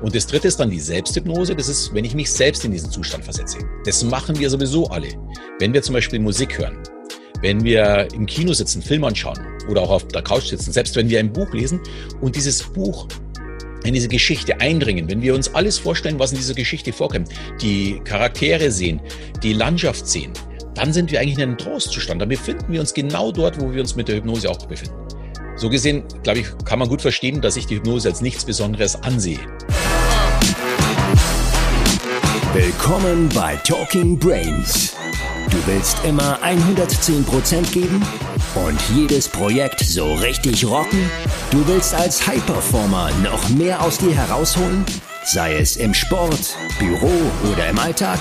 Und das dritte ist dann die Selbsthypnose. Das ist, wenn ich mich selbst in diesen Zustand versetze. Das machen wir sowieso alle. Wenn wir zum Beispiel Musik hören, wenn wir im Kino sitzen, Film anschauen oder auch auf der Couch sitzen, selbst wenn wir ein Buch lesen und dieses Buch in diese Geschichte eindringen, wenn wir uns alles vorstellen, was in dieser Geschichte vorkommt, die Charaktere sehen, die Landschaft sehen, dann sind wir eigentlich in einem Trostzustand. Dann befinden wir uns genau dort, wo wir uns mit der Hypnose auch befinden. So gesehen, glaube ich, kann man gut verstehen, dass ich die Hypnose als nichts Besonderes ansehe. Willkommen bei Talking Brains. Du willst immer 110% geben und jedes Projekt so richtig rocken? Du willst als High-Performer noch mehr aus dir herausholen? Sei es im Sport, Büro oder im Alltag?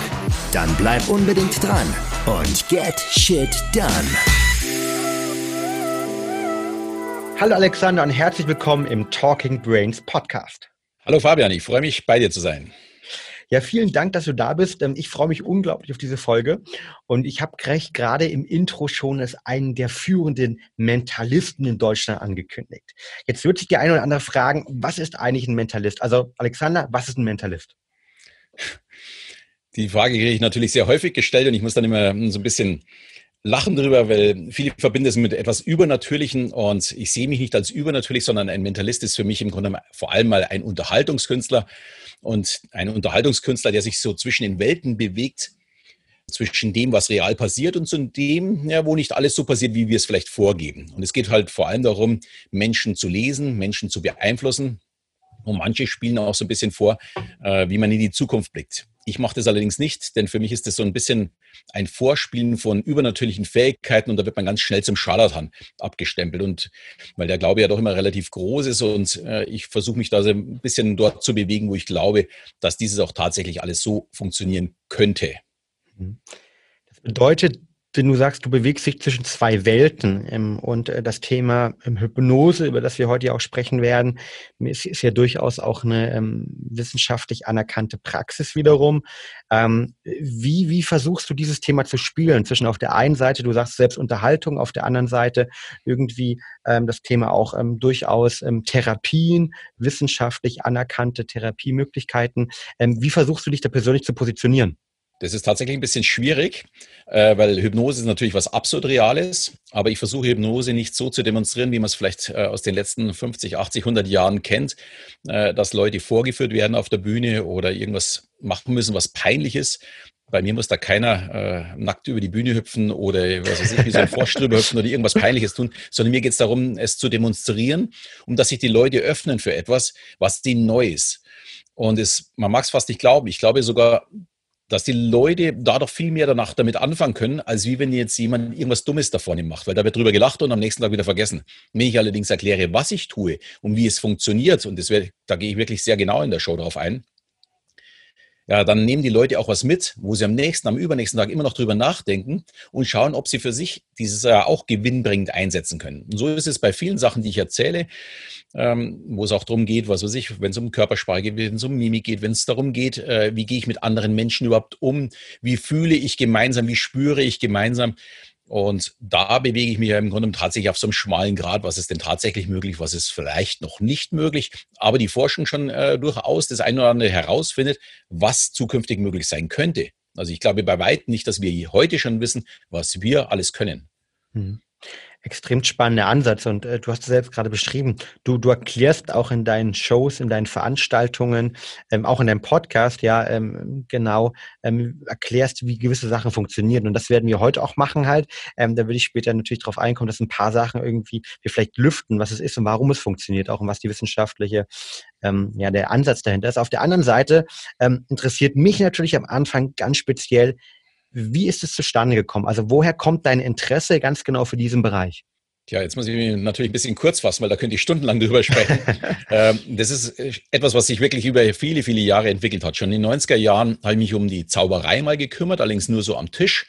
Dann bleib unbedingt dran und get shit done. Hallo Alexander und herzlich willkommen im Talking Brains Podcast. Hallo Fabian, ich freue mich, bei dir zu sein. Ja, vielen Dank, dass du da bist. Ähm, ich freue mich unglaublich auf diese Folge. Und ich habe gerade im Intro schon als einen der führenden Mentalisten in Deutschland angekündigt. Jetzt wird sich die eine oder andere fragen, was ist eigentlich ein Mentalist? Also, Alexander, was ist ein Mentalist? Die Frage kriege ich natürlich sehr häufig gestellt und ich muss dann immer so ein bisschen lachen drüber, weil viele verbinden es mit etwas Übernatürlichen und ich sehe mich nicht als übernatürlich, sondern ein Mentalist ist für mich im Grunde vor allem mal ein Unterhaltungskünstler und ein Unterhaltungskünstler, der sich so zwischen den Welten bewegt, zwischen dem, was real passiert und zu dem, ja, wo nicht alles so passiert, wie wir es vielleicht vorgeben. Und es geht halt vor allem darum, Menschen zu lesen, Menschen zu beeinflussen. Und manche spielen auch so ein bisschen vor, äh, wie man in die Zukunft blickt. Ich mache das allerdings nicht, denn für mich ist das so ein bisschen ein Vorspielen von übernatürlichen Fähigkeiten und da wird man ganz schnell zum Scharlatan abgestempelt. Und weil der Glaube ja doch immer relativ groß ist und äh, ich versuche mich da so ein bisschen dort zu bewegen, wo ich glaube, dass dieses auch tatsächlich alles so funktionieren könnte. Mhm. Das bedeutet, wenn du sagst, du bewegst dich zwischen zwei Welten ähm, und äh, das Thema ähm, Hypnose, über das wir heute ja auch sprechen werden, ist, ist ja durchaus auch eine ähm, wissenschaftlich anerkannte Praxis wiederum. Ähm, wie, wie versuchst du dieses Thema zu spielen? Zwischen auf der einen Seite, du sagst selbst Unterhaltung, auf der anderen Seite irgendwie ähm, das Thema auch ähm, durchaus Therapien, wissenschaftlich anerkannte Therapiemöglichkeiten. wie versuchst du dich da persönlich zu positionieren? Das ist tatsächlich ein bisschen schwierig, äh, weil Hypnose ist natürlich was absurd Reales, aber ich versuche Hypnose nicht so zu demonstrieren, wie man es vielleicht äh, aus den letzten 50, 80, 100 Jahren kennt, äh, dass Leute vorgeführt werden auf der Bühne oder irgendwas machen müssen, was peinlich ist. Bei mir muss da keiner äh, nackt über die Bühne hüpfen oder was weiß ich, wie so ein Frosch drüber hüpfen oder irgendwas Peinliches tun, sondern mir geht es darum, es zu demonstrieren, um dass sich die Leute öffnen für etwas, was denen neu ist. Und es, man mag es fast nicht glauben. Ich glaube sogar, dass die Leute da doch viel mehr danach damit anfangen können, als wie wenn jetzt jemand irgendwas Dummes da vorne macht, weil da wird drüber gelacht und am nächsten Tag wieder vergessen. Wenn ich allerdings erkläre, was ich tue und wie es funktioniert, und das wär, da gehe ich wirklich sehr genau in der Show drauf ein, ja, dann nehmen die Leute auch was mit, wo sie am nächsten, am übernächsten Tag immer noch drüber nachdenken und schauen, ob sie für sich dieses ja auch gewinnbringend einsetzen können. Und so ist es bei vielen Sachen, die ich erzähle, ähm, wo es auch darum geht, was weiß ich, wenn es um Körpersprache geht, wenn es um Mimik geht, wenn es darum geht, äh, wie gehe ich mit anderen Menschen überhaupt um, wie fühle ich gemeinsam, wie spüre ich gemeinsam. Und da bewege ich mich im Grunde tatsächlich auf so einem schmalen Grad. Was ist denn tatsächlich möglich? Was ist vielleicht noch nicht möglich? Aber die Forschung schon äh, durchaus das eine oder andere herausfindet, was zukünftig möglich sein könnte. Also ich glaube bei weitem nicht, dass wir heute schon wissen, was wir alles können. Mhm extrem spannender Ansatz und äh, du hast es selbst gerade beschrieben. Du, du erklärst auch in deinen Shows, in deinen Veranstaltungen, ähm, auch in deinem Podcast, ja, ähm, genau, ähm, erklärst, wie gewisse Sachen funktionieren. Und das werden wir heute auch machen halt. Ähm, da würde ich später natürlich darauf einkommen, dass ein paar Sachen irgendwie wir vielleicht lüften, was es ist und warum es funktioniert, auch und was die wissenschaftliche, ähm, ja, der Ansatz dahinter ist. Auf der anderen Seite ähm, interessiert mich natürlich am Anfang ganz speziell, wie ist es zustande gekommen? Also woher kommt dein Interesse ganz genau für diesen Bereich? Tja, jetzt muss ich mich natürlich ein bisschen kurz fassen, weil da könnte ich stundenlang drüber sprechen. ähm, das ist äh, etwas, was sich wirklich über viele, viele Jahre entwickelt hat. Schon in den 90er Jahren habe ich mich um die Zauberei mal gekümmert, allerdings nur so am Tisch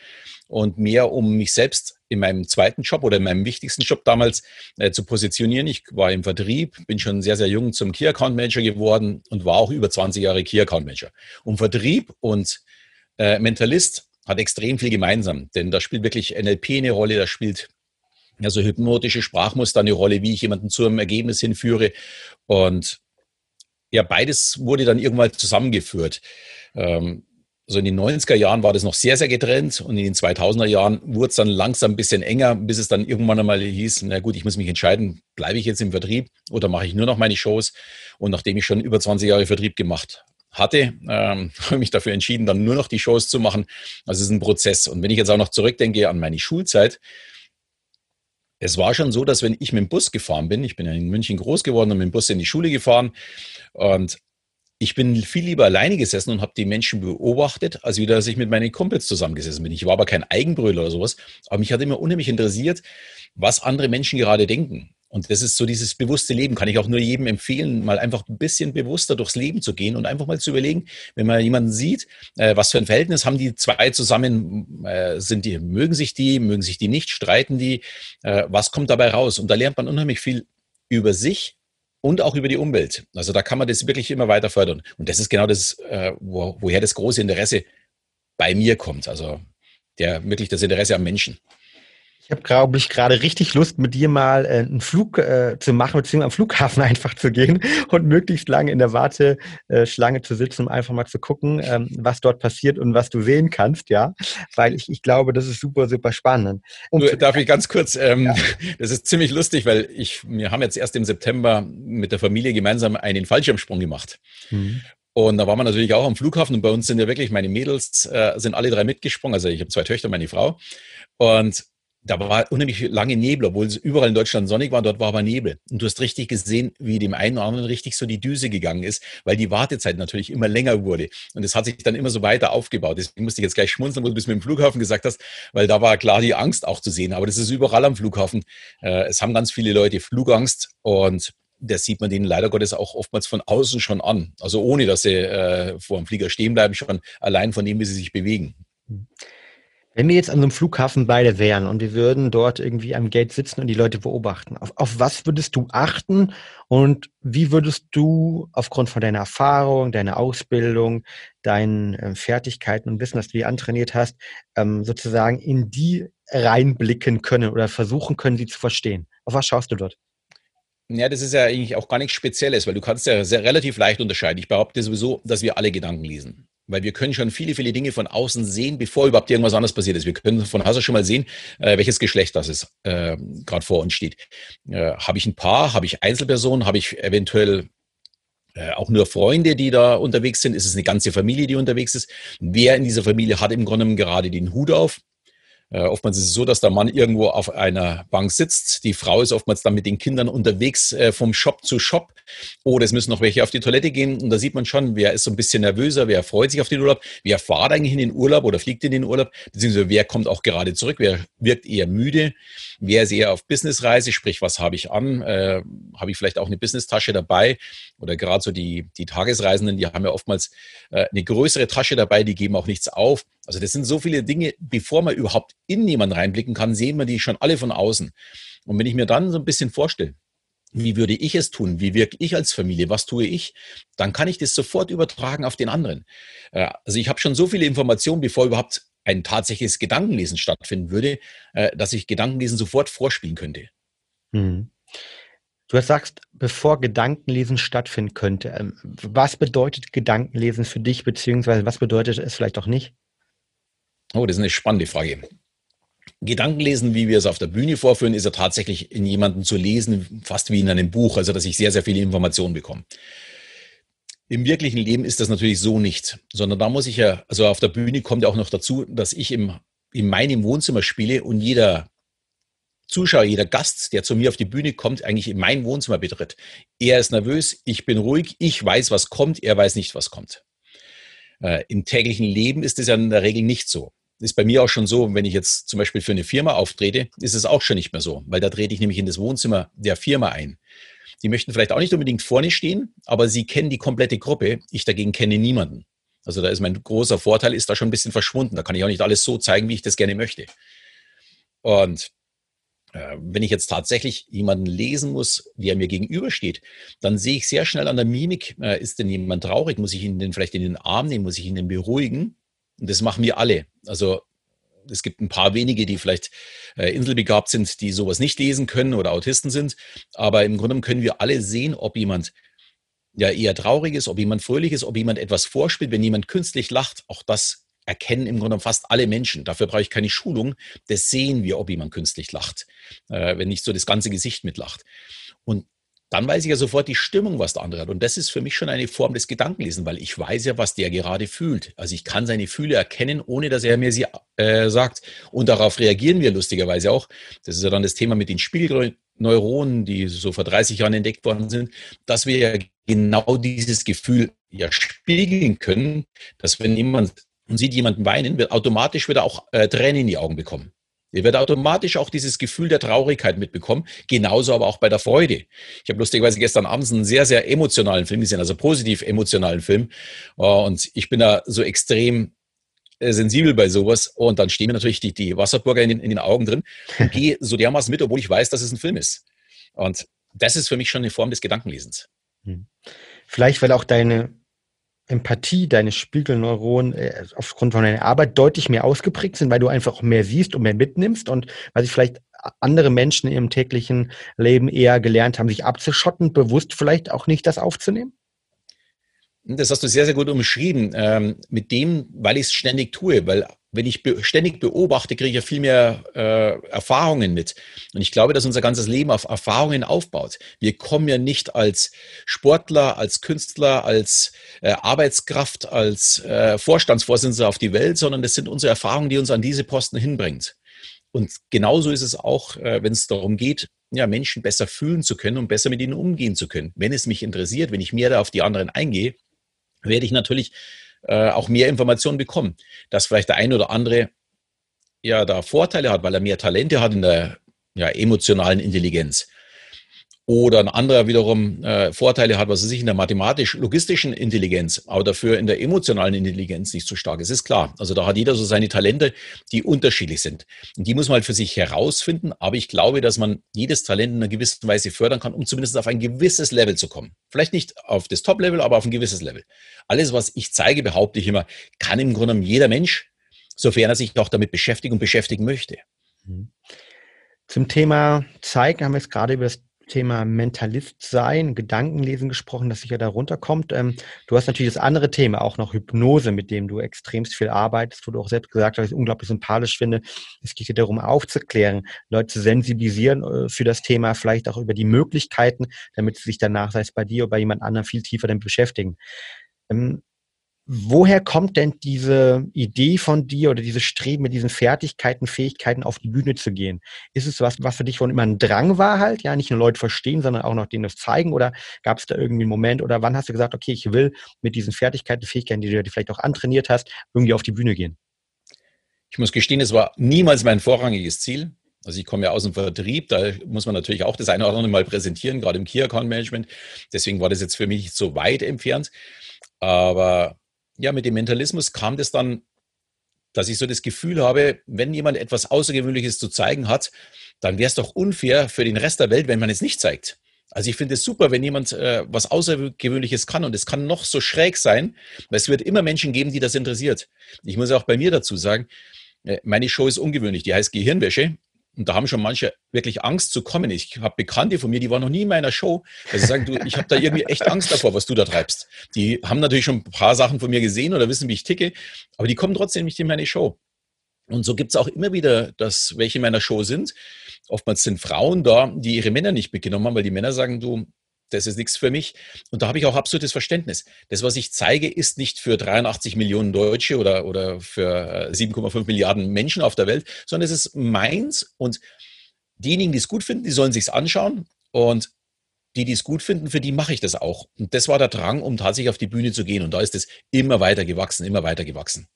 und mehr um mich selbst in meinem zweiten Job oder in meinem wichtigsten Job damals äh, zu positionieren. Ich war im Vertrieb, bin schon sehr, sehr jung zum Key Account Manager geworden und war auch über 20 Jahre Key Account Manager. Um Vertrieb und äh, Mentalist hat extrem viel gemeinsam, denn da spielt wirklich NLP eine Rolle, da spielt also hypnotische Sprachmuster eine Rolle, wie ich jemanden zu einem Ergebnis hinführe. Und ja, beides wurde dann irgendwann zusammengeführt. Ähm, so in den 90er Jahren war das noch sehr, sehr getrennt und in den 2000er Jahren wurde es dann langsam ein bisschen enger, bis es dann irgendwann einmal hieß, na gut, ich muss mich entscheiden, bleibe ich jetzt im Vertrieb oder mache ich nur noch meine Shows? Und nachdem ich schon über 20 Jahre Vertrieb gemacht hatte, ähm, habe ich mich dafür entschieden, dann nur noch die Shows zu machen. Also es ist ein Prozess. Und wenn ich jetzt auch noch zurückdenke an meine Schulzeit, es war schon so, dass wenn ich mit dem Bus gefahren bin, ich bin ja in München groß geworden und mit dem Bus in die Schule gefahren und ich bin viel lieber alleine gesessen und habe die Menschen beobachtet, als wieder, dass ich mit meinen Kumpels zusammengesessen bin. Ich war aber kein Eigenbrüller oder sowas, aber mich hat immer unheimlich interessiert, was andere Menschen gerade denken. Und das ist so dieses bewusste Leben. Kann ich auch nur jedem empfehlen, mal einfach ein bisschen bewusster durchs Leben zu gehen und einfach mal zu überlegen, wenn man jemanden sieht, äh, was für ein Verhältnis haben die zwei zusammen, äh, sind die, mögen sich die, mögen sich die nicht, streiten die, äh, was kommt dabei raus? Und da lernt man unheimlich viel über sich und auch über die Umwelt. Also da kann man das wirklich immer weiter fördern. Und das ist genau das, äh, wo, woher das große Interesse bei mir kommt. Also der wirklich das Interesse am Menschen. Ich habe, glaube ich, gerade richtig Lust, mit dir mal äh, einen Flug äh, zu machen, beziehungsweise am Flughafen einfach zu gehen und möglichst lange in der Warteschlange zu sitzen, um einfach mal zu gucken, ähm, was dort passiert und was du sehen kannst, ja. Weil ich, ich glaube, das ist super, super spannend. Um du, darf ich ganz kurz, ähm, ja. das ist ziemlich lustig, weil ich, wir haben jetzt erst im September mit der Familie gemeinsam einen Fallschirmsprung gemacht. Mhm. Und da waren wir natürlich auch am Flughafen und bei uns sind ja wirklich meine Mädels, äh, sind alle drei mitgesprungen. Also ich habe zwei Töchter, meine Frau. Und da war unheimlich lange Nebel, obwohl es überall in Deutschland sonnig war, dort war aber Nebel. Und du hast richtig gesehen, wie dem einen oder anderen richtig so die Düse gegangen ist, weil die Wartezeit natürlich immer länger wurde. Und es hat sich dann immer so weiter aufgebaut. Deswegen musste ich jetzt gleich schmunzeln, wo du bis mit dem Flughafen gesagt hast, weil da war klar die Angst auch zu sehen. Aber das ist überall am Flughafen. Äh, es haben ganz viele Leute Flugangst und das sieht man denen leider Gottes auch oftmals von außen schon an. Also ohne, dass sie äh, vor dem Flieger stehen bleiben, schon allein von dem, wie sie sich bewegen. Mhm. Wenn wir jetzt an so einem Flughafen beide wären und wir würden dort irgendwie am Gate sitzen und die Leute beobachten, auf, auf was würdest du achten und wie würdest du aufgrund von deiner Erfahrung, deiner Ausbildung, deinen äh, Fertigkeiten und Wissen, das du dir antrainiert hast, ähm, sozusagen in die reinblicken können oder versuchen können, sie zu verstehen? Auf was schaust du dort? Ja, das ist ja eigentlich auch gar nichts Spezielles, weil du kannst ja sehr relativ leicht unterscheiden. Ich behaupte sowieso, dass wir alle Gedanken lesen. Weil wir können schon viele, viele Dinge von außen sehen, bevor überhaupt irgendwas anderes passiert ist. Wir können von Hause schon mal sehen, äh, welches Geschlecht das ist, äh, gerade vor uns steht. Äh, habe ich ein Paar, habe ich Einzelpersonen, habe ich eventuell äh, auch nur Freunde, die da unterwegs sind? Ist es eine ganze Familie, die unterwegs ist? Wer in dieser Familie hat im Grunde gerade den Hut auf? Äh, oftmals ist es so, dass der Mann irgendwo auf einer Bank sitzt. Die Frau ist oftmals dann mit den Kindern unterwegs äh, vom Shop zu Shop. Oder es müssen noch welche auf die Toilette gehen. Und da sieht man schon, wer ist so ein bisschen nervöser, wer freut sich auf den Urlaub, wer fährt eigentlich in den Urlaub oder fliegt in den Urlaub, beziehungsweise wer kommt auch gerade zurück, wer wirkt eher müde, wer ist eher auf Businessreise, sprich, was habe ich an? Äh, habe ich vielleicht auch eine Businesstasche dabei? Oder gerade so die, die Tagesreisenden, die haben ja oftmals äh, eine größere Tasche dabei, die geben auch nichts auf. Also das sind so viele Dinge, bevor man überhaupt in jemanden reinblicken kann, sehen wir die schon alle von außen. Und wenn ich mir dann so ein bisschen vorstelle, wie würde ich es tun? Wie wirke ich als Familie? Was tue ich? Dann kann ich das sofort übertragen auf den anderen. Äh, also ich habe schon so viele Informationen, bevor überhaupt ein tatsächliches Gedankenlesen stattfinden würde, äh, dass ich Gedankenlesen sofort vorspielen könnte. Hm. Du sagst, bevor Gedankenlesen stattfinden könnte, ähm, was bedeutet Gedankenlesen für dich, beziehungsweise was bedeutet es vielleicht auch nicht? Oh, das ist eine spannende Frage. Gedankenlesen, wie wir es auf der Bühne vorführen, ist ja tatsächlich in jemanden zu lesen, fast wie in einem Buch, also dass ich sehr, sehr viele Informationen bekomme. Im wirklichen Leben ist das natürlich so nicht, sondern da muss ich ja, also auf der Bühne kommt ja auch noch dazu, dass ich im, in meinem Wohnzimmer spiele und jeder Zuschauer, jeder Gast, der zu mir auf die Bühne kommt, eigentlich in mein Wohnzimmer betritt. Er ist nervös, ich bin ruhig, ich weiß, was kommt, er weiß nicht, was kommt. Äh, Im täglichen Leben ist es ja in der Regel nicht so ist bei mir auch schon so, wenn ich jetzt zum Beispiel für eine Firma auftrete, ist es auch schon nicht mehr so, weil da trete ich nämlich in das Wohnzimmer der Firma ein. Die möchten vielleicht auch nicht unbedingt vorne stehen, aber sie kennen die komplette Gruppe. Ich dagegen kenne niemanden. Also da ist mein großer Vorteil, ist da schon ein bisschen verschwunden. Da kann ich auch nicht alles so zeigen, wie ich das gerne möchte. Und äh, wenn ich jetzt tatsächlich jemanden lesen muss, wie er mir gegenübersteht, dann sehe ich sehr schnell an der Mimik, äh, ist denn jemand traurig? Muss ich ihn denn vielleicht in den Arm nehmen? Muss ich ihn denn beruhigen? Und das machen wir alle. Also es gibt ein paar wenige, die vielleicht äh, inselbegabt sind, die sowas nicht lesen können oder Autisten sind. Aber im Grunde können wir alle sehen, ob jemand ja eher traurig ist, ob jemand fröhlich ist, ob jemand etwas vorspielt, wenn jemand künstlich lacht, auch das erkennen im Grunde fast alle Menschen. Dafür brauche ich keine Schulung. Das sehen wir, ob jemand künstlich lacht, äh, wenn nicht so das ganze Gesicht mitlacht. Und dann weiß ich ja sofort die Stimmung, was der andere hat. Und das ist für mich schon eine Form des Gedankenlesen, weil ich weiß ja, was der gerade fühlt. Also ich kann seine Gefühle erkennen, ohne dass er mir sie äh, sagt. Und darauf reagieren wir lustigerweise auch. Das ist ja dann das Thema mit den Spiegelneuronen, die so vor 30 Jahren entdeckt worden sind, dass wir ja genau dieses Gefühl ja spiegeln können, dass wenn jemand und sieht jemanden weinen, wird automatisch wieder auch äh, Tränen in die Augen bekommen. Ihr werdet automatisch auch dieses Gefühl der Traurigkeit mitbekommen, genauso aber auch bei der Freude. Ich habe lustigerweise gestern abends einen sehr, sehr emotionalen Film gesehen, also positiv emotionalen Film. Äh, und ich bin da so extrem äh, sensibel bei sowas. Und dann stehen mir natürlich die, die Wasserburger in den, in den Augen drin und gehe so dermaßen mit, obwohl ich weiß, dass es ein Film ist. Und das ist für mich schon eine Form des Gedankenlesens. Hm. Vielleicht, weil auch deine Empathie, deine Spiegelneuronen äh, aufgrund von deiner Arbeit deutlich mehr ausgeprägt sind, weil du einfach mehr siehst und mehr mitnimmst und weil sich vielleicht andere Menschen in ihrem täglichen Leben eher gelernt haben, sich abzuschotten, bewusst vielleicht auch nicht das aufzunehmen? Das hast du sehr, sehr gut umschrieben. Ähm, mit dem, weil ich es ständig tue, weil wenn ich be ständig beobachte, kriege ich ja viel mehr äh, Erfahrungen mit. Und ich glaube, dass unser ganzes Leben auf Erfahrungen aufbaut. Wir kommen ja nicht als Sportler, als Künstler, als äh, Arbeitskraft, als äh, Vorstandsvorsitzender auf die Welt, sondern das sind unsere Erfahrungen, die uns an diese Posten hinbringt. Und genauso ist es auch, äh, wenn es darum geht, ja, Menschen besser fühlen zu können und besser mit ihnen umgehen zu können. Wenn es mich interessiert, wenn ich mehr auf die anderen eingehe, werde ich natürlich äh, auch mehr Informationen bekommen. Dass vielleicht der ein oder andere ja da Vorteile hat, weil er mehr Talente hat in der ja, emotionalen Intelligenz oder ein anderer wiederum äh, Vorteile hat, was er sich in der mathematisch-logistischen Intelligenz, aber dafür in der emotionalen Intelligenz nicht so stark ist, ist klar. Also da hat jeder so seine Talente, die unterschiedlich sind. Und die muss man halt für sich herausfinden, aber ich glaube, dass man jedes Talent in einer gewissen Weise fördern kann, um zumindest auf ein gewisses Level zu kommen. Vielleicht nicht auf das Top-Level, aber auf ein gewisses Level. Alles, was ich zeige, behaupte ich immer, kann im Grunde jeder Mensch, sofern er sich auch damit beschäftigen und beschäftigen möchte. Mhm. Zum Thema Zeigen haben wir jetzt gerade über das Thema Mentalist sein, Gedankenlesen gesprochen, das sicher darunter kommt. Ähm, du hast natürlich das andere Thema, auch noch Hypnose, mit dem du extremst viel arbeitest, wo du auch selbst gesagt hast, ich unglaublich sympathisch finde. Es geht dir darum, aufzuklären, Leute zu sensibilisieren äh, für das Thema, vielleicht auch über die Möglichkeiten, damit sie sich danach, sei es bei dir oder bei jemand anderem, viel tiefer damit beschäftigen. Ähm, Woher kommt denn diese Idee von dir oder dieses Streben mit diesen Fertigkeiten, Fähigkeiten auf die Bühne zu gehen? Ist es was, was für dich schon immer ein Drang war halt, ja, nicht nur Leute verstehen, sondern auch noch denen das zeigen? Oder gab es da irgendwie einen Moment oder wann hast du gesagt, okay, ich will mit diesen Fertigkeiten, Fähigkeiten, die du vielleicht auch antrainiert hast, irgendwie auf die Bühne gehen? Ich muss gestehen, es war niemals mein vorrangiges Ziel. Also ich komme ja aus dem Vertrieb, da muss man natürlich auch das eine oder andere mal präsentieren, gerade im Key Account Management. Deswegen war das jetzt für mich nicht so weit entfernt. Aber ja, mit dem Mentalismus kam das dann, dass ich so das Gefühl habe, wenn jemand etwas Außergewöhnliches zu zeigen hat, dann wäre es doch unfair für den Rest der Welt, wenn man es nicht zeigt. Also ich finde es super, wenn jemand äh, was Außergewöhnliches kann und es kann noch so schräg sein, weil es wird immer Menschen geben, die das interessiert. Ich muss auch bei mir dazu sagen, äh, meine Show ist ungewöhnlich, die heißt Gehirnwäsche und da haben schon manche wirklich Angst zu kommen. Ich habe Bekannte von mir, die waren noch nie in meiner Show. Also sagen, du, ich habe da irgendwie echt Angst davor, was du da treibst. Die haben natürlich schon ein paar Sachen von mir gesehen oder wissen, wie ich ticke, aber die kommen trotzdem nicht in meine Show. Und so gibt es auch immer wieder, dass welche in meiner Show sind. Oftmals sind Frauen da, die ihre Männer nicht mitgenommen haben, weil die Männer sagen, du, das ist nichts für mich. Und da habe ich auch absolutes Verständnis. Das, was ich zeige, ist nicht für 83 Millionen Deutsche oder, oder für 7,5 äh, Milliarden Menschen auf der Welt, sondern es ist meins. Und diejenigen, die es gut finden, die sollen sich anschauen. Und die, die es gut finden, für die mache ich das auch. Und das war der Drang, um tatsächlich auf die Bühne zu gehen. Und da ist es immer weiter gewachsen, immer weiter gewachsen.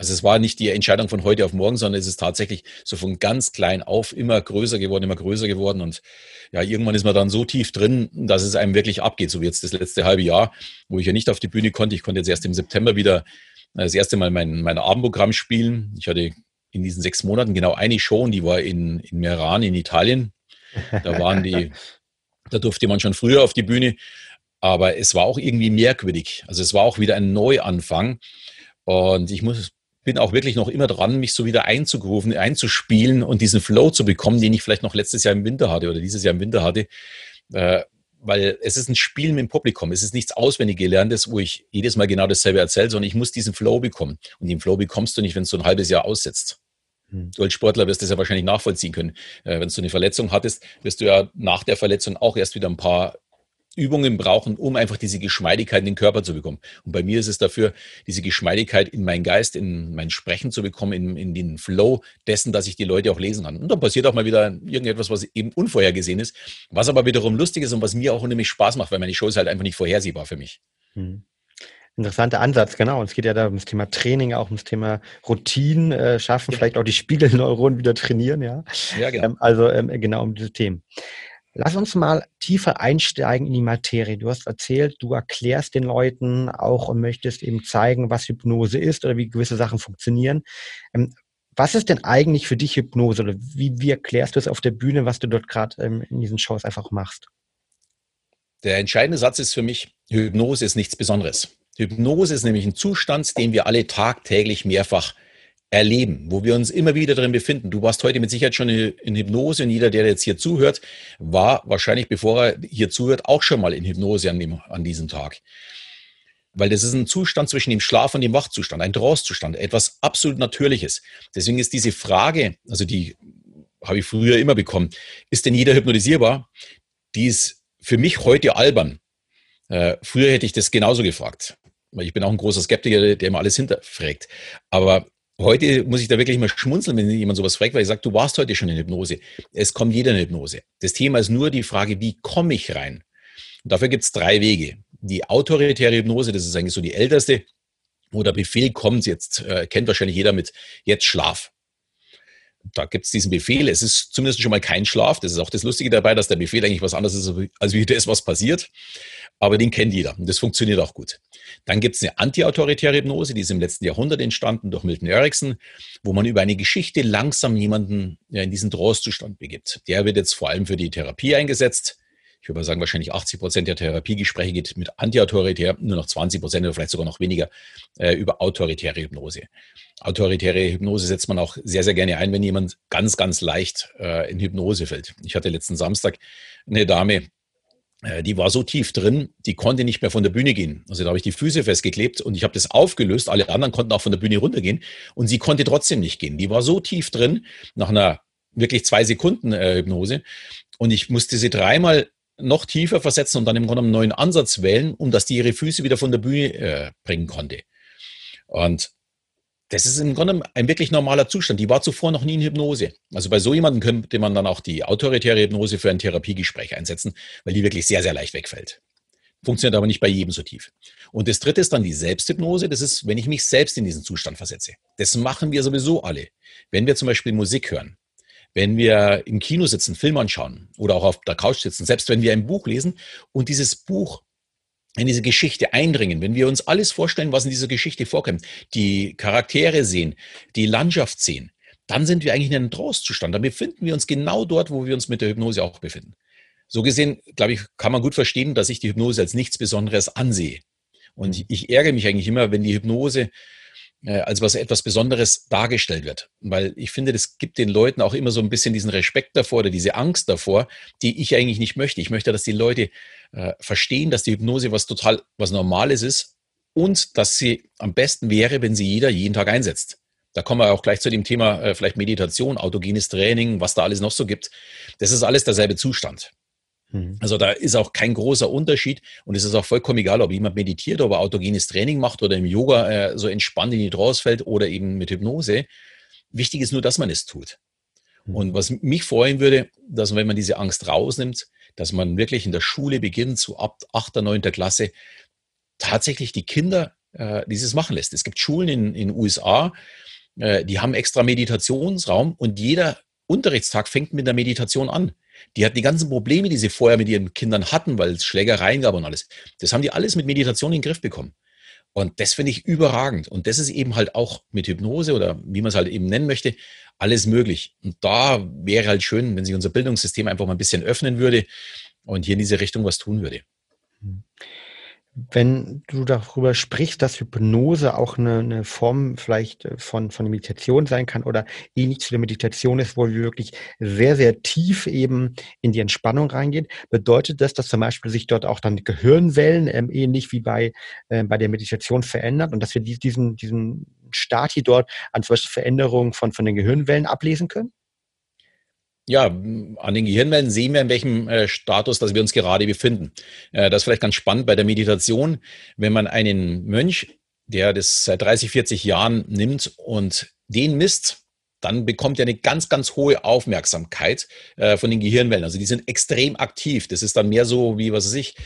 Also es war nicht die Entscheidung von heute auf morgen, sondern es ist tatsächlich so von ganz klein auf immer größer geworden, immer größer geworden. Und ja, irgendwann ist man dann so tief drin, dass es einem wirklich abgeht. So wie jetzt das letzte halbe Jahr, wo ich ja nicht auf die Bühne konnte. Ich konnte jetzt erst im September wieder äh, das erste Mal mein, mein Abendprogramm spielen. Ich hatte in diesen sechs Monaten genau eine Show und die war in, in Meran in Italien. Da waren die, da durfte man schon früher auf die Bühne. Aber es war auch irgendwie merkwürdig. Also es war auch wieder ein Neuanfang. Und ich muss bin auch wirklich noch immer dran, mich so wieder einzugrufen, einzuspielen und diesen Flow zu bekommen, den ich vielleicht noch letztes Jahr im Winter hatte oder dieses Jahr im Winter hatte. Äh, weil es ist ein Spiel mit dem Publikum. Es ist nichts auswendig gelerntes, wo ich jedes Mal genau dasselbe erzähle, sondern ich muss diesen Flow bekommen. Und den Flow bekommst du nicht, wenn es so ein halbes Jahr aussetzt. Hm. Du als Sportler wirst das ja wahrscheinlich nachvollziehen können. Äh, wenn du eine Verletzung hattest, wirst du ja nach der Verletzung auch erst wieder ein paar Übungen brauchen, um einfach diese Geschmeidigkeit in den Körper zu bekommen. Und bei mir ist es dafür, diese Geschmeidigkeit in meinen Geist, in mein Sprechen zu bekommen, in, in den Flow dessen, dass ich die Leute auch lesen kann. Und dann passiert auch mal wieder irgendetwas, was eben unvorhergesehen ist, was aber wiederum lustig ist und was mir auch unheimlich Spaß macht, weil meine Show ist halt einfach nicht vorhersehbar für mich. Hm. Interessanter Ansatz, genau. Und es geht ja da ums Thema Training, auch ums Thema Routinen äh, schaffen, vielleicht auch die Spiegelneuronen wieder trainieren, ja. Ja, genau. Ähm, also ähm, genau um diese Themen. Lass uns mal tiefer einsteigen in die Materie. Du hast erzählt, du erklärst den Leuten auch und möchtest eben zeigen, was Hypnose ist oder wie gewisse Sachen funktionieren. Ähm, was ist denn eigentlich für dich Hypnose oder wie, wie erklärst du es auf der Bühne, was du dort gerade ähm, in diesen Shows einfach machst? Der entscheidende Satz ist für mich, Hypnose ist nichts Besonderes. Hypnose ist nämlich ein Zustand, den wir alle tagtäglich mehrfach erleben, wo wir uns immer wieder drin befinden. Du warst heute mit Sicherheit schon in Hypnose und jeder, der jetzt hier zuhört, war wahrscheinlich, bevor er hier zuhört, auch schon mal in Hypnose an, dem, an diesem Tag. Weil das ist ein Zustand zwischen dem Schlaf und dem Wachzustand, ein Trance-Zustand, etwas absolut Natürliches. Deswegen ist diese Frage, also die habe ich früher immer bekommen, ist denn jeder hypnotisierbar? Die ist für mich heute albern. Äh, früher hätte ich das genauso gefragt. Weil ich bin auch ein großer Skeptiker, der immer alles hinterfragt. Aber Heute muss ich da wirklich mal schmunzeln, wenn jemand sowas fragt, weil ich sage, du warst heute schon in Hypnose. Es kommt jeder in Hypnose. Das Thema ist nur die Frage, wie komme ich rein? Und dafür gibt es drei Wege. Die autoritäre Hypnose, das ist eigentlich so die älteste, wo der Befehl kommt, jetzt äh, kennt wahrscheinlich jeder mit, jetzt schlaf. Da gibt es diesen Befehl, es ist zumindest schon mal kein Schlaf. Das ist auch das Lustige dabei, dass der Befehl eigentlich was anderes ist, als wie das, was passiert aber den kennt jeder und das funktioniert auch gut. Dann gibt es eine antiautoritäre Hypnose, die ist im letzten Jahrhundert entstanden durch Milton Erickson, wo man über eine Geschichte langsam jemanden in diesen Trance-Zustand begibt. Der wird jetzt vor allem für die Therapie eingesetzt. Ich würde mal sagen, wahrscheinlich 80 Prozent der Therapiegespräche geht mit antiautoritär, nur noch 20 Prozent oder vielleicht sogar noch weniger äh, über autoritäre Hypnose. Autoritäre Hypnose setzt man auch sehr, sehr gerne ein, wenn jemand ganz, ganz leicht äh, in Hypnose fällt. Ich hatte letzten Samstag eine Dame, äh, die war so tief drin, die konnte nicht mehr von der Bühne gehen. Also da habe ich die Füße festgeklebt und ich habe das aufgelöst. Alle anderen konnten auch von der Bühne runtergehen und sie konnte trotzdem nicht gehen. Die war so tief drin, nach einer wirklich zwei Sekunden äh, Hypnose. Und ich musste sie dreimal noch tiefer versetzen und dann im Grunde einen neuen Ansatz wählen, um dass die ihre Füße wieder von der Bühne äh, bringen konnte. Und das ist im Grunde ein wirklich normaler Zustand. Die war zuvor noch nie in Hypnose. Also bei so jemandem könnte man dann auch die autoritäre Hypnose für ein Therapiegespräch einsetzen, weil die wirklich sehr, sehr leicht wegfällt. Funktioniert aber nicht bei jedem so tief. Und das dritte ist dann die Selbsthypnose. Das ist, wenn ich mich selbst in diesen Zustand versetze. Das machen wir sowieso alle. Wenn wir zum Beispiel Musik hören, wenn wir im Kino sitzen, Film anschauen oder auch auf der Couch sitzen, selbst wenn wir ein Buch lesen und dieses Buch in diese Geschichte eindringen, wenn wir uns alles vorstellen, was in dieser Geschichte vorkommt, die Charaktere sehen, die Landschaft sehen, dann sind wir eigentlich in einem Trostzustand. Dann befinden wir uns genau dort, wo wir uns mit der Hypnose auch befinden. So gesehen, glaube ich, kann man gut verstehen, dass ich die Hypnose als nichts Besonderes ansehe. Und ich, ich ärgere mich eigentlich immer, wenn die Hypnose äh, als was etwas Besonderes dargestellt wird. Weil ich finde, das gibt den Leuten auch immer so ein bisschen diesen Respekt davor oder diese Angst davor, die ich eigentlich nicht möchte. Ich möchte, dass die Leute äh, verstehen, dass die Hypnose was total, was Normales ist und dass sie am besten wäre, wenn sie jeder jeden Tag einsetzt. Da kommen wir auch gleich zu dem Thema äh, vielleicht Meditation, autogenes Training, was da alles noch so gibt. Das ist alles derselbe Zustand. Mhm. Also da ist auch kein großer Unterschied und es ist auch vollkommen egal, ob jemand meditiert, ob er autogenes Training macht oder im Yoga äh, so entspannt in die Trance fällt oder eben mit Hypnose. Wichtig ist nur, dass man es tut. Mhm. Und was mich freuen würde, dass wenn man diese Angst rausnimmt, dass man wirklich in der Schule beginnt, so ab 8., 9. Klasse, tatsächlich die Kinder äh, dieses machen lässt. Es gibt Schulen in den USA, äh, die haben extra Meditationsraum und jeder Unterrichtstag fängt mit der Meditation an. Die hatten die ganzen Probleme, die sie vorher mit ihren Kindern hatten, weil es Schlägereien gab und alles. Das haben die alles mit Meditation in den Griff bekommen. Und das finde ich überragend. Und das ist eben halt auch mit Hypnose oder wie man es halt eben nennen möchte, alles möglich. Und da wäre halt schön, wenn sich unser Bildungssystem einfach mal ein bisschen öffnen würde und hier in diese Richtung was tun würde. Wenn du darüber sprichst, dass Hypnose auch eine, eine Form vielleicht äh, von, von Meditation sein kann oder ähnlich zu der Meditation ist, wo wir wirklich sehr, sehr tief eben in die Entspannung reingehen, bedeutet das, dass zum Beispiel sich dort auch dann Gehirnwellen ähm, ähnlich wie bei, äh, bei der Meditation verändern und dass wir diesen, diesen Start hier dort an zum Beispiel Veränderungen von, von den Gehirnwellen ablesen können? Ja, an den Gehirnwellen sehen wir, in welchem äh, Status, dass wir uns gerade befinden. Äh, das ist vielleicht ganz spannend bei der Meditation, wenn man einen Mönch, der das seit 30, 40 Jahren nimmt und den misst, dann bekommt er eine ganz, ganz hohe Aufmerksamkeit äh, von den Gehirnwellen. Also die sind extrem aktiv. Das ist dann mehr so wie, was weiß ich,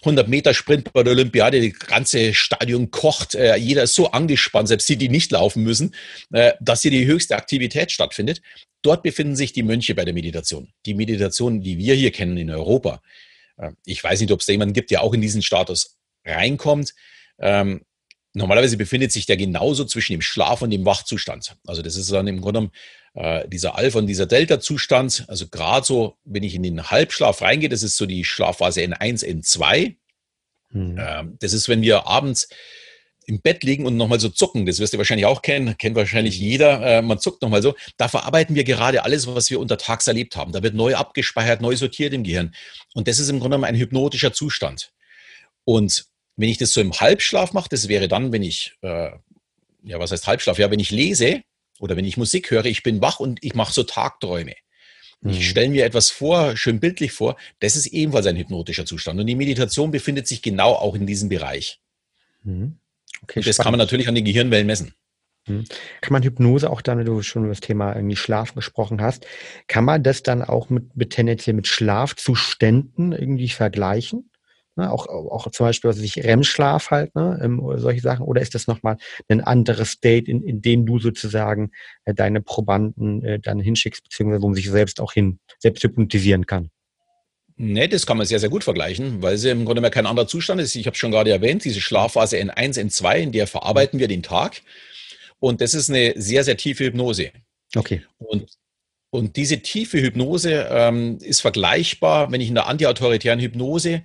100 Meter Sprint bei der Olympiade. Das ganze Stadion kocht. Äh, jeder ist so angespannt, selbst die, die nicht laufen müssen, äh, dass hier die höchste Aktivität stattfindet. Dort befinden sich die Mönche bei der Meditation. Die Meditation, die wir hier kennen in Europa. Äh, ich weiß nicht, ob es da jemanden gibt, der auch in diesen Status reinkommt. Ähm, normalerweise befindet sich der genauso zwischen dem Schlaf und dem Wachzustand. Also das ist dann im Grunde genommen äh, dieser Alpha- und dieser Delta-Zustand. Also gerade so, wenn ich in den Halbschlaf reingehe, das ist so die Schlafphase N1, N2. Hm. Ähm, das ist, wenn wir abends im Bett liegen und nochmal so zucken. Das wirst du wahrscheinlich auch kennen, kennt wahrscheinlich hm. jeder. Äh, man zuckt nochmal so. Da verarbeiten wir gerade alles, was wir untertags erlebt haben. Da wird neu abgespeichert, neu sortiert im Gehirn. Und das ist im Grunde genommen ein hypnotischer Zustand. Und wenn ich das so im Halbschlaf mache, das wäre dann, wenn ich, äh, ja, was heißt Halbschlaf? Ja, wenn ich lese oder wenn ich Musik höre, ich bin wach und ich mache so Tagträume. Mhm. Ich stelle mir etwas vor, schön bildlich vor, das ist ebenfalls ein hypnotischer Zustand. Und die Meditation befindet sich genau auch in diesem Bereich. Mhm. Okay, das spannend. kann man natürlich an den Gehirnwellen messen. Mhm. Kann man Hypnose auch dann, wenn du schon über das Thema irgendwie Schlaf gesprochen hast, kann man das dann auch mit, mit tendenziell mit Schlafzuständen irgendwie vergleichen? Ne? Auch, auch zum Beispiel, was ich REM-Schlaf halt, ne? Ähm, solche Sachen. Oder ist das nochmal ein anderes State, in, in dem du sozusagen äh, deine Probanden äh, dann hinschickst, beziehungsweise wo man sich selbst auch hin, selbst hypnotisieren kann? Nee, das kann man sehr, sehr gut vergleichen, weil sie im Grunde mehr kein anderer Zustand ist. Ich habe schon gerade erwähnt, diese Schlafphase N1, N2, in der verarbeiten wir den Tag. Und das ist eine sehr, sehr tiefe Hypnose. Okay. Und, und diese tiefe Hypnose ähm, ist vergleichbar, wenn ich in der antiautoritären Hypnose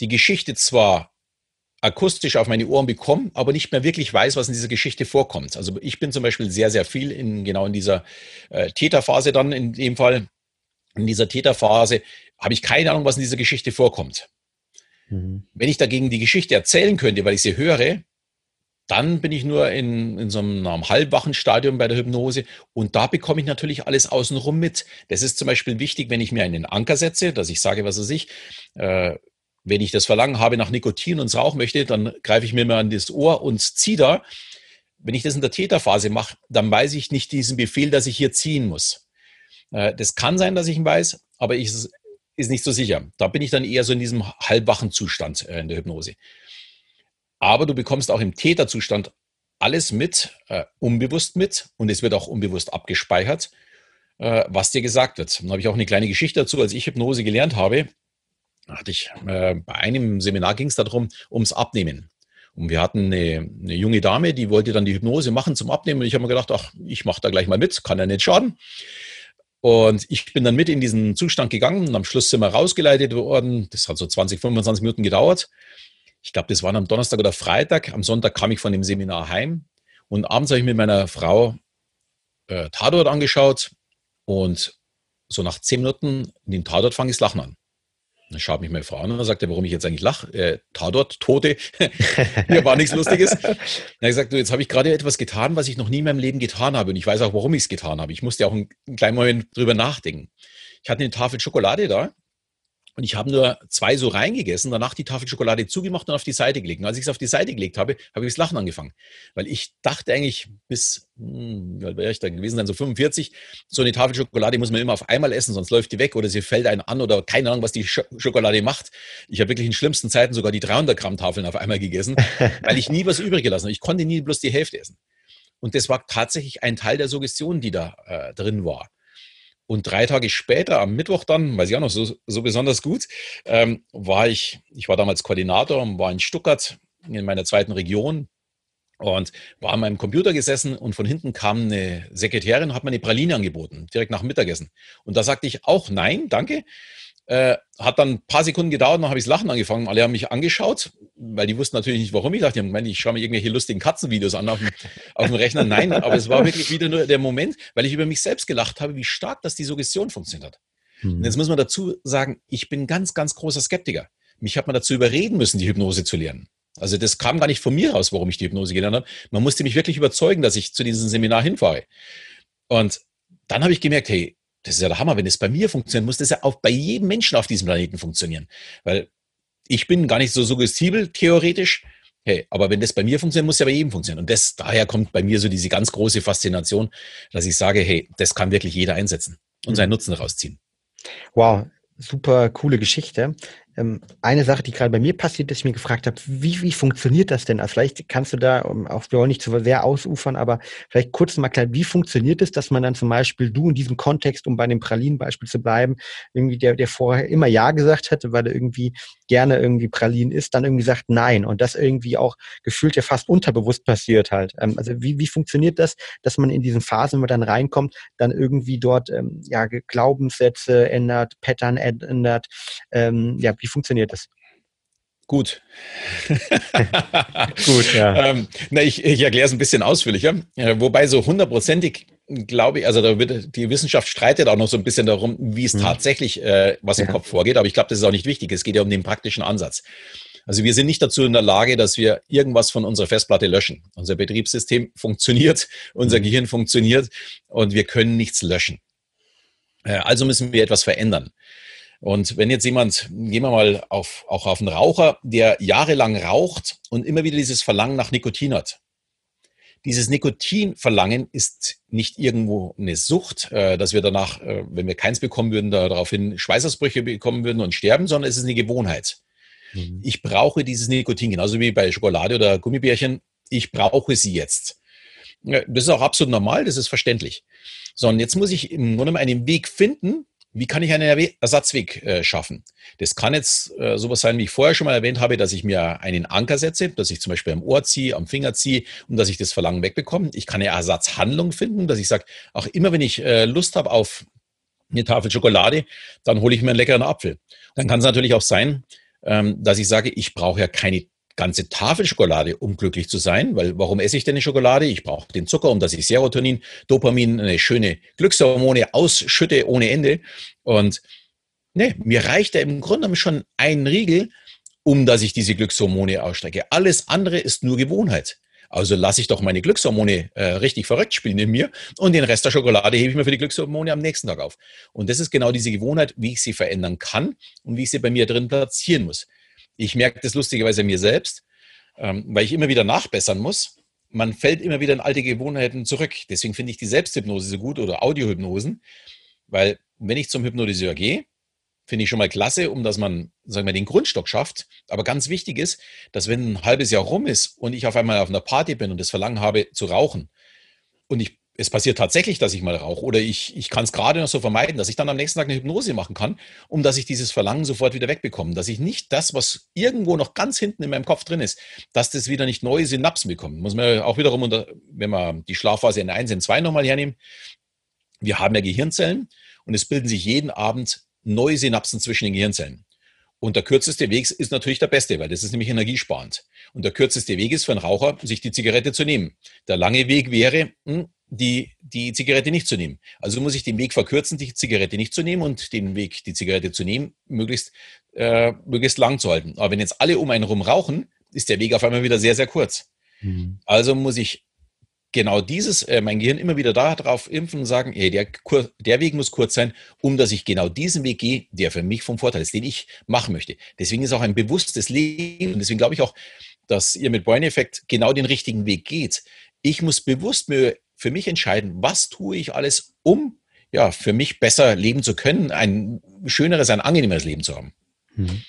die Geschichte zwar akustisch auf meine Ohren bekomme, aber nicht mehr wirklich weiß, was in dieser Geschichte vorkommt. Also ich bin zum Beispiel sehr, sehr viel in genau in dieser äh, Täterphase dann in dem Fall. In dieser Täterphase habe ich keine Ahnung, was in dieser Geschichte vorkommt. Mhm. Wenn ich dagegen die Geschichte erzählen könnte, weil ich sie höre, dann bin ich nur in, in so einem, einem halbwachen Stadium bei der Hypnose und da bekomme ich natürlich alles außenrum mit. Das ist zum Beispiel wichtig, wenn ich mir einen Anker setze, dass ich sage, was weiß ich, äh, wenn ich das Verlangen habe nach Nikotin und es rauchen möchte, dann greife ich mir mal an das Ohr und ziehe da. Wenn ich das in der Täterphase mache, dann weiß ich nicht diesen Befehl, dass ich hier ziehen muss. Äh, das kann sein, dass ich ihn weiß, aber ich ist nicht so sicher. Da bin ich dann eher so in diesem halbwachen Zustand äh, in der Hypnose. Aber du bekommst auch im Täterzustand alles mit, äh, unbewusst mit und es wird auch unbewusst abgespeichert, äh, was dir gesagt wird. Dann habe ich auch eine kleine Geschichte dazu. Als ich Hypnose gelernt habe, hatte ich, äh, bei einem Seminar ging es darum, ums Abnehmen. Und wir hatten eine, eine, junge Dame, die wollte dann die Hypnose machen zum Abnehmen. Und ich habe mir gedacht, ach, ich mache da gleich mal mit, kann ja nicht schaden. Und ich bin dann mit in diesen Zustand gegangen und am Schluss sind wir rausgeleitet worden. Das hat so 20, 25 Minuten gedauert. Ich glaube, das war am Donnerstag oder Freitag. Am Sonntag kam ich von dem Seminar heim und abends habe ich mit meiner Frau äh, Tatort angeschaut und so nach zehn Minuten in den Tatort fange ich das Lachen an. Dann schaut mich meine Frau an und sagt er, warum ich jetzt eigentlich lache. Äh, Tatort, Tote. Mir war nichts Lustiges. Dann habe gesagt, du, jetzt habe ich gerade etwas getan, was ich noch nie in meinem Leben getan habe. Und ich weiß auch, warum ich es getan habe. Ich musste auch einen, einen kleinen Moment drüber nachdenken. Ich hatte eine Tafel Schokolade da und ich habe nur zwei so reingegessen, danach die Tafel Schokolade zugemacht und auf die Seite gelegt. Und als ich es auf die Seite gelegt habe, habe ich das Lachen angefangen. Weil ich dachte eigentlich bis, hm, wäre ich da gewesen sein, so 45, so eine Tafel Schokolade muss man immer auf einmal essen, sonst läuft die weg oder sie fällt einen an oder keine Ahnung, was die Schokolade macht. Ich habe wirklich in schlimmsten Zeiten sogar die 300 Gramm Tafeln auf einmal gegessen, weil ich nie was übrig gelassen habe. Ich konnte nie bloß die Hälfte essen. Und das war tatsächlich ein Teil der Suggestion, die da äh, drin war. Und drei Tage später, am Mittwoch dann, weiß ich auch noch so, so besonders gut, ähm, war ich, ich war damals Koordinator und war in Stuttgart in meiner zweiten Region und war an meinem Computer gesessen und von hinten kam eine Sekretärin hat mir eine Praline angeboten, direkt nach dem Mittagessen. Und da sagte ich auch nein, danke. Äh, hat dann ein paar Sekunden gedauert, dann habe ich das Lachen angefangen. Alle haben mich angeschaut, weil die wussten natürlich nicht, warum. Ich dachte, ich schaue mir irgendwelche lustigen Katzenvideos an auf dem, auf dem Rechner. Nein, aber es war wirklich wieder nur der Moment, weil ich über mich selbst gelacht habe, wie stark das die Suggestion funktioniert hat. Mhm. Und jetzt muss man dazu sagen, ich bin ganz, ganz großer Skeptiker. Mich hat man dazu überreden müssen, die Hypnose zu lernen. Also das kam gar nicht von mir raus, warum ich die Hypnose gelernt habe. Man musste mich wirklich überzeugen, dass ich zu diesem Seminar hinfahre. Und dann habe ich gemerkt, hey, das ist ja der Hammer, wenn es bei mir funktioniert, muss das ja auch bei jedem Menschen auf diesem Planeten funktionieren. Weil ich bin gar nicht so suggestibel, theoretisch. Hey, aber wenn das bei mir funktioniert, muss ja bei jedem funktionieren. Und das, daher kommt bei mir so diese ganz große Faszination, dass ich sage, hey, das kann wirklich jeder einsetzen und seinen mhm. Nutzen rausziehen. Wow, super coole Geschichte. Ähm, eine Sache, die gerade bei mir passiert ist, ich mir gefragt habe, wie, wie funktioniert das denn? Also vielleicht kannst du da, um, auch wir wollen nicht zu sehr ausufern, aber vielleicht kurz mal klar, wie funktioniert es, dass man dann zum Beispiel du in diesem Kontext, um bei dem Pralinen-Beispiel zu bleiben, irgendwie der, der vorher immer Ja gesagt hatte, weil er irgendwie gerne irgendwie Pralinen isst, dann irgendwie sagt Nein und das irgendwie auch gefühlt ja fast unterbewusst passiert halt. Ähm, also wie, wie funktioniert das, dass man in diesen Phasen, wenn man dann reinkommt, dann irgendwie dort ähm, ja Glaubenssätze ändert, Pattern ändert, ja, wie funktioniert das? Gut. Gut, ja. ähm, na, ich, ich erkläre es ein bisschen ausführlicher. Äh, wobei so hundertprozentig glaube ich, also da wird die Wissenschaft streitet auch noch so ein bisschen darum, wie es mhm. tatsächlich, äh, was im Kopf vorgeht. Aber ich glaube, das ist auch nicht wichtig. Es geht ja um den praktischen Ansatz. Also wir sind nicht dazu in der Lage, dass wir irgendwas von unserer Festplatte löschen. Unser Betriebssystem funktioniert, unser mhm. Gehirn funktioniert und wir können nichts löschen. Äh, also müssen wir etwas verändern. Und wenn jetzt jemand, gehen wir mal auf, auch auf einen Raucher, der jahrelang raucht und immer wieder dieses Verlangen nach Nikotin hat. Dieses Nikotinverlangen ist nicht irgendwo eine Sucht, äh, dass wir danach, äh, wenn wir keins bekommen würden, daraufhin Schweißausbrüche bekommen würden und sterben, sondern es ist eine Gewohnheit. Mhm. Ich brauche dieses Nikotin, genauso wie bei Schokolade oder Gummibärchen. Ich brauche sie jetzt. Das ist auch absolut normal, das ist verständlich. So, und jetzt muss ich im Grunde einen Weg finden, wie kann ich einen Ersatzweg äh, schaffen? Das kann jetzt äh, sowas sein, wie ich vorher schon mal erwähnt habe, dass ich mir einen Anker setze, dass ich zum Beispiel am Ohr ziehe, am Finger ziehe und dass ich das Verlangen wegbekomme. Ich kann eine Ersatzhandlung finden, dass ich sage, auch immer wenn ich äh, Lust habe auf eine Tafel Schokolade, dann hole ich mir einen leckeren Apfel. Dann kann es natürlich auch sein, ähm, dass ich sage, ich brauche ja keine ganze Tafel Schokolade, um glücklich zu sein. Weil warum esse ich denn eine Schokolade? Ich brauche den Zucker, um dass ich Serotonin, Dopamin, eine schöne Glückshormone ausschütte ohne Ende. Und ne, mir reicht ja im Grunde schon ein Riegel, um dass ich diese Glückshormone ausstrecke. Alles andere ist nur Gewohnheit. Also lasse ich doch meine Glückshormone äh, richtig verrückt spielen in mir und den Rest der Schokolade hebe ich mir für die Glückshormone am nächsten Tag auf. Und das ist genau diese Gewohnheit, wie ich sie verändern kann und wie ich sie bei mir drin platzieren muss. Ich merke das lustigerweise mir selbst, ähm, weil ich immer wieder nachbessern muss. Man fällt immer wieder in alte Gewohnheiten zurück. Deswegen finde ich die Selbsthypnose so gut oder Audiohypnosen, weil wenn ich zum Hypnotiseur gehe, finde ich schon mal klasse, um dass man, sagen wir, den Grundstock schafft. Aber ganz wichtig ist, dass wenn ein halbes Jahr rum ist und ich auf einmal auf einer Party bin und das Verlangen habe zu rauchen und ich es passiert tatsächlich, dass ich mal rauche oder ich, ich kann es gerade noch so vermeiden, dass ich dann am nächsten Tag eine Hypnose machen kann, um dass ich dieses Verlangen sofort wieder wegbekomme, dass ich nicht das, was irgendwo noch ganz hinten in meinem Kopf drin ist, dass das wieder nicht neue Synapsen bekommt. Muss man auch wiederum, unter, wenn man die Schlafphase in 1 in 2 nochmal hernehmen, wir haben ja Gehirnzellen und es bilden sich jeden Abend neue Synapsen zwischen den Gehirnzellen. Und der kürzeste Weg ist natürlich der beste, weil das ist nämlich energiesparend. Und der kürzeste Weg ist für einen Raucher, sich die Zigarette zu nehmen. Der lange Weg wäre, hm, die, die Zigarette nicht zu nehmen. Also muss ich den Weg verkürzen, die Zigarette nicht zu nehmen und den Weg, die Zigarette zu nehmen, möglichst, äh, möglichst lang zu halten. Aber wenn jetzt alle um einen herum rauchen, ist der Weg auf einmal wieder sehr, sehr kurz. Mhm. Also muss ich genau dieses, äh, mein Gehirn immer wieder darauf impfen und sagen, hey, der, der Weg muss kurz sein, um dass ich genau diesen Weg gehe, der für mich vom Vorteil ist, den ich machen möchte. Deswegen ist auch ein bewusstes Leben und deswegen glaube ich auch, dass ihr mit Brain-Effekt genau den richtigen Weg geht. Ich muss bewusst mir für mich entscheiden, was tue ich alles, um ja, für mich besser leben zu können, ein schöneres, ein angenehmeres Leben zu haben. Mhm.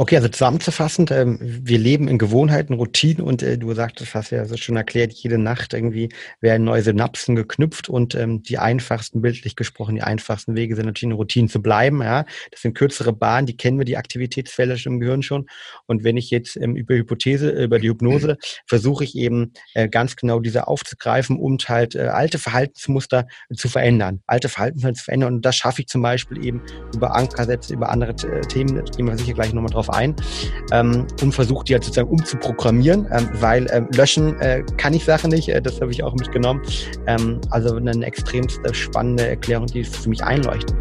Okay, also zusammenzufassend, ähm, wir leben in Gewohnheiten, Routinen und äh, du sagtest, hast ja so schon erklärt, jede Nacht irgendwie werden neue Synapsen geknüpft und ähm, die einfachsten, bildlich gesprochen, die einfachsten Wege sind natürlich in Routinen zu bleiben. Ja, Das sind kürzere Bahnen, die kennen wir, die Aktivitätsfelder im Gehirn schon. Und wenn ich jetzt ähm, über Hypothese, über die Hypnose, versuche ich eben äh, ganz genau diese aufzugreifen, um halt äh, alte Verhaltensmuster zu verändern, alte Verhaltensmuster zu verändern. Und das schaffe ich zum Beispiel eben über Ankersätze, über andere äh, Themen, da gehen wir sicher gleich nochmal drauf ein, ähm, und versuche die halt sozusagen umzuprogrammieren, ähm, weil ähm, löschen äh, kann ich Sachen nicht, äh, das habe ich auch mitgenommen. Ähm, also eine extremst spannende Erklärung, die für mich einleuchtet.